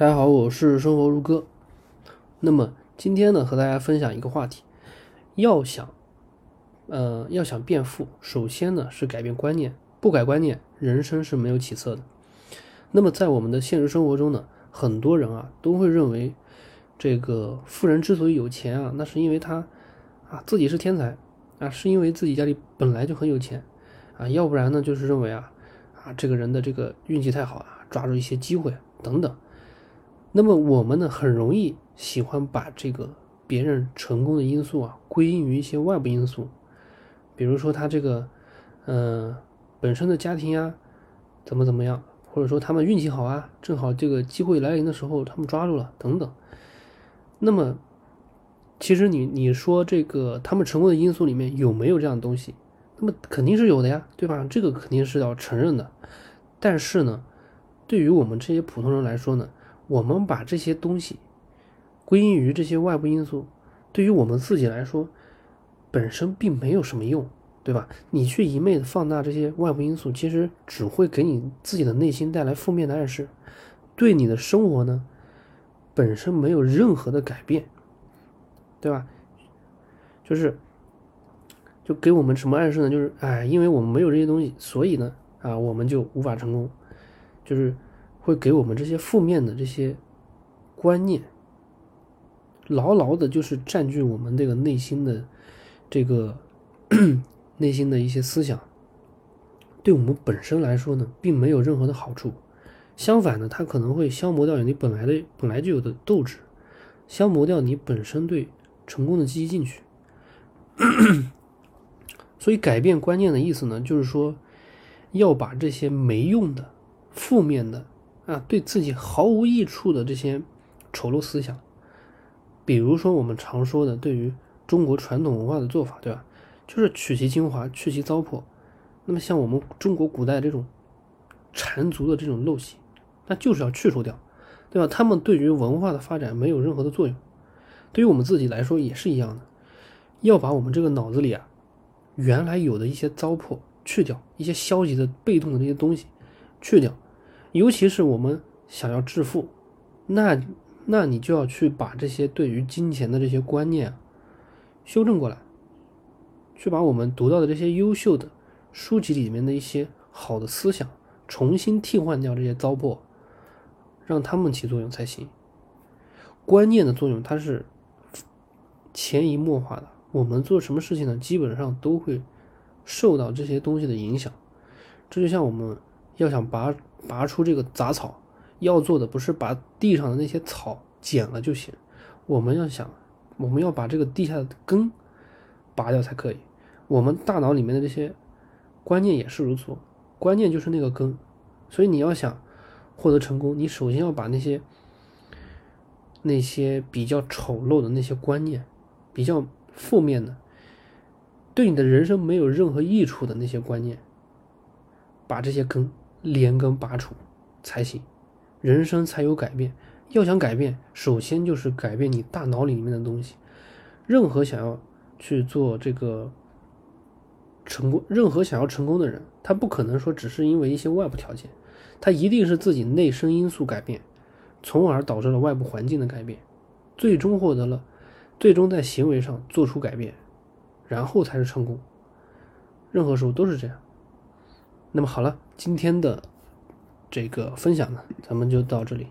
大家好，我是生活如歌。那么今天呢，和大家分享一个话题：要想，呃，要想变富，首先呢是改变观念，不改观念，人生是没有起色的。那么在我们的现实生活中呢，很多人啊都会认为，这个富人之所以有钱啊，那是因为他啊自己是天才啊，是因为自己家里本来就很有钱啊，要不然呢就是认为啊啊这个人的这个运气太好啊，抓住一些机会等等。那么我们呢，很容易喜欢把这个别人成功的因素啊归因于一些外部因素，比如说他这个，嗯，本身的家庭呀，怎么怎么样，或者说他们运气好啊，正好这个机会来临的时候他们抓住了等等。那么，其实你你说这个他们成功的因素里面有没有这样的东西？那么肯定是有的呀，对吧？这个肯定是要承认的。但是呢，对于我们这些普通人来说呢？我们把这些东西归因于这些外部因素，对于我们自己来说，本身并没有什么用，对吧？你去一昧的放大这些外部因素，其实只会给你自己的内心带来负面的暗示，对你的生活呢，本身没有任何的改变，对吧？就是，就给我们什么暗示呢？就是，哎，因为我们没有这些东西，所以呢，啊，我们就无法成功，就是。会给我们这些负面的这些观念，牢牢的，就是占据我们这个内心的这个 内心的一些思想，对我们本身来说呢，并没有任何的好处。相反呢，它可能会消磨掉你本来的本来就有的斗志，消磨掉你本身对成功的积极进取。所以，改变观念的意思呢，就是说要把这些没用的、负面的。啊，对自己毫无益处的这些丑陋思想，比如说我们常说的对于中国传统文化的做法，对吧？就是取其精华，去其糟粕。那么像我们中国古代这种缠足的这种陋习，那就是要去除掉，对吧？他们对于文化的发展没有任何的作用。对于我们自己来说也是一样的，要把我们这个脑子里啊原来有的一些糟粕去掉，一些消极的、被动的这些东西去掉。尤其是我们想要致富，那那你就要去把这些对于金钱的这些观念啊修正过来，去把我们读到的这些优秀的书籍里面的一些好的思想重新替换掉这些糟粕，让他们起作用才行。观念的作用它是潜移默化的，我们做什么事情呢，基本上都会受到这些东西的影响。这就像我们要想拔。拔出这个杂草，要做的不是把地上的那些草剪了就行，我们要想，我们要把这个地下的根拔掉才可以。我们大脑里面的这些观念也是如此，观念就是那个根，所以你要想获得成功，你首先要把那些那些比较丑陋的那些观念，比较负面的，对你的人生没有任何益处的那些观念，把这些根。连根拔除才行，人生才有改变。要想改变，首先就是改变你大脑里面的东西。任何想要去做这个成功，任何想要成功的人，他不可能说只是因为一些外部条件，他一定是自己内生因素改变，从而导致了外部环境的改变，最终获得了，最终在行为上做出改变，然后才是成功。任何时候都是这样。那么好了，今天的这个分享呢，咱们就到这里。